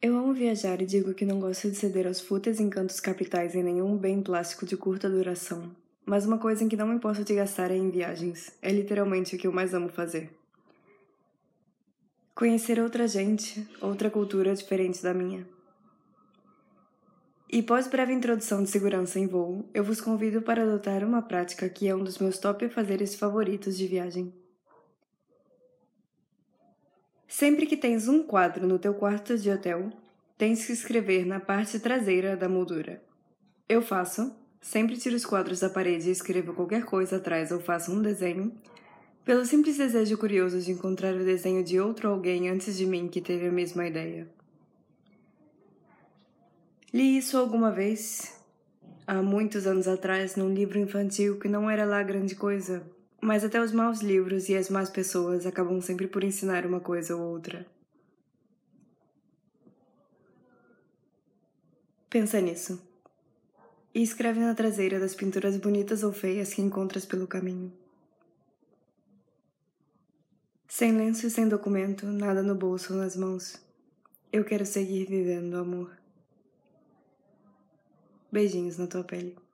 Eu amo viajar e digo que não gosto de ceder aos fúteis encantos capitais em nenhum bem plástico de curta duração. Mas uma coisa em que não me importo de gastar é em viagens. É literalmente o que eu mais amo fazer. Conhecer outra gente, outra cultura diferente da minha. E pós breve introdução de segurança em voo, eu vos convido para adotar uma prática que é um dos meus top fazeres favoritos de viagem. Sempre que tens um quadro no teu quarto de hotel, tens que escrever na parte traseira da moldura. Eu faço, sempre tiro os quadros da parede e escrevo qualquer coisa atrás ou faço um desenho, pelo simples desejo curioso de encontrar o desenho de outro alguém antes de mim que teve a mesma ideia. Li isso alguma vez, há muitos anos atrás, num livro infantil que não era lá grande coisa, mas até os maus livros e as más pessoas acabam sempre por ensinar uma coisa ou outra. Pensa nisso. E escreve na traseira das pinturas bonitas ou feias que encontras pelo caminho. Sem lenço e sem documento, nada no bolso ou nas mãos. Eu quero seguir vivendo, amor. Beijinhos na tua pele.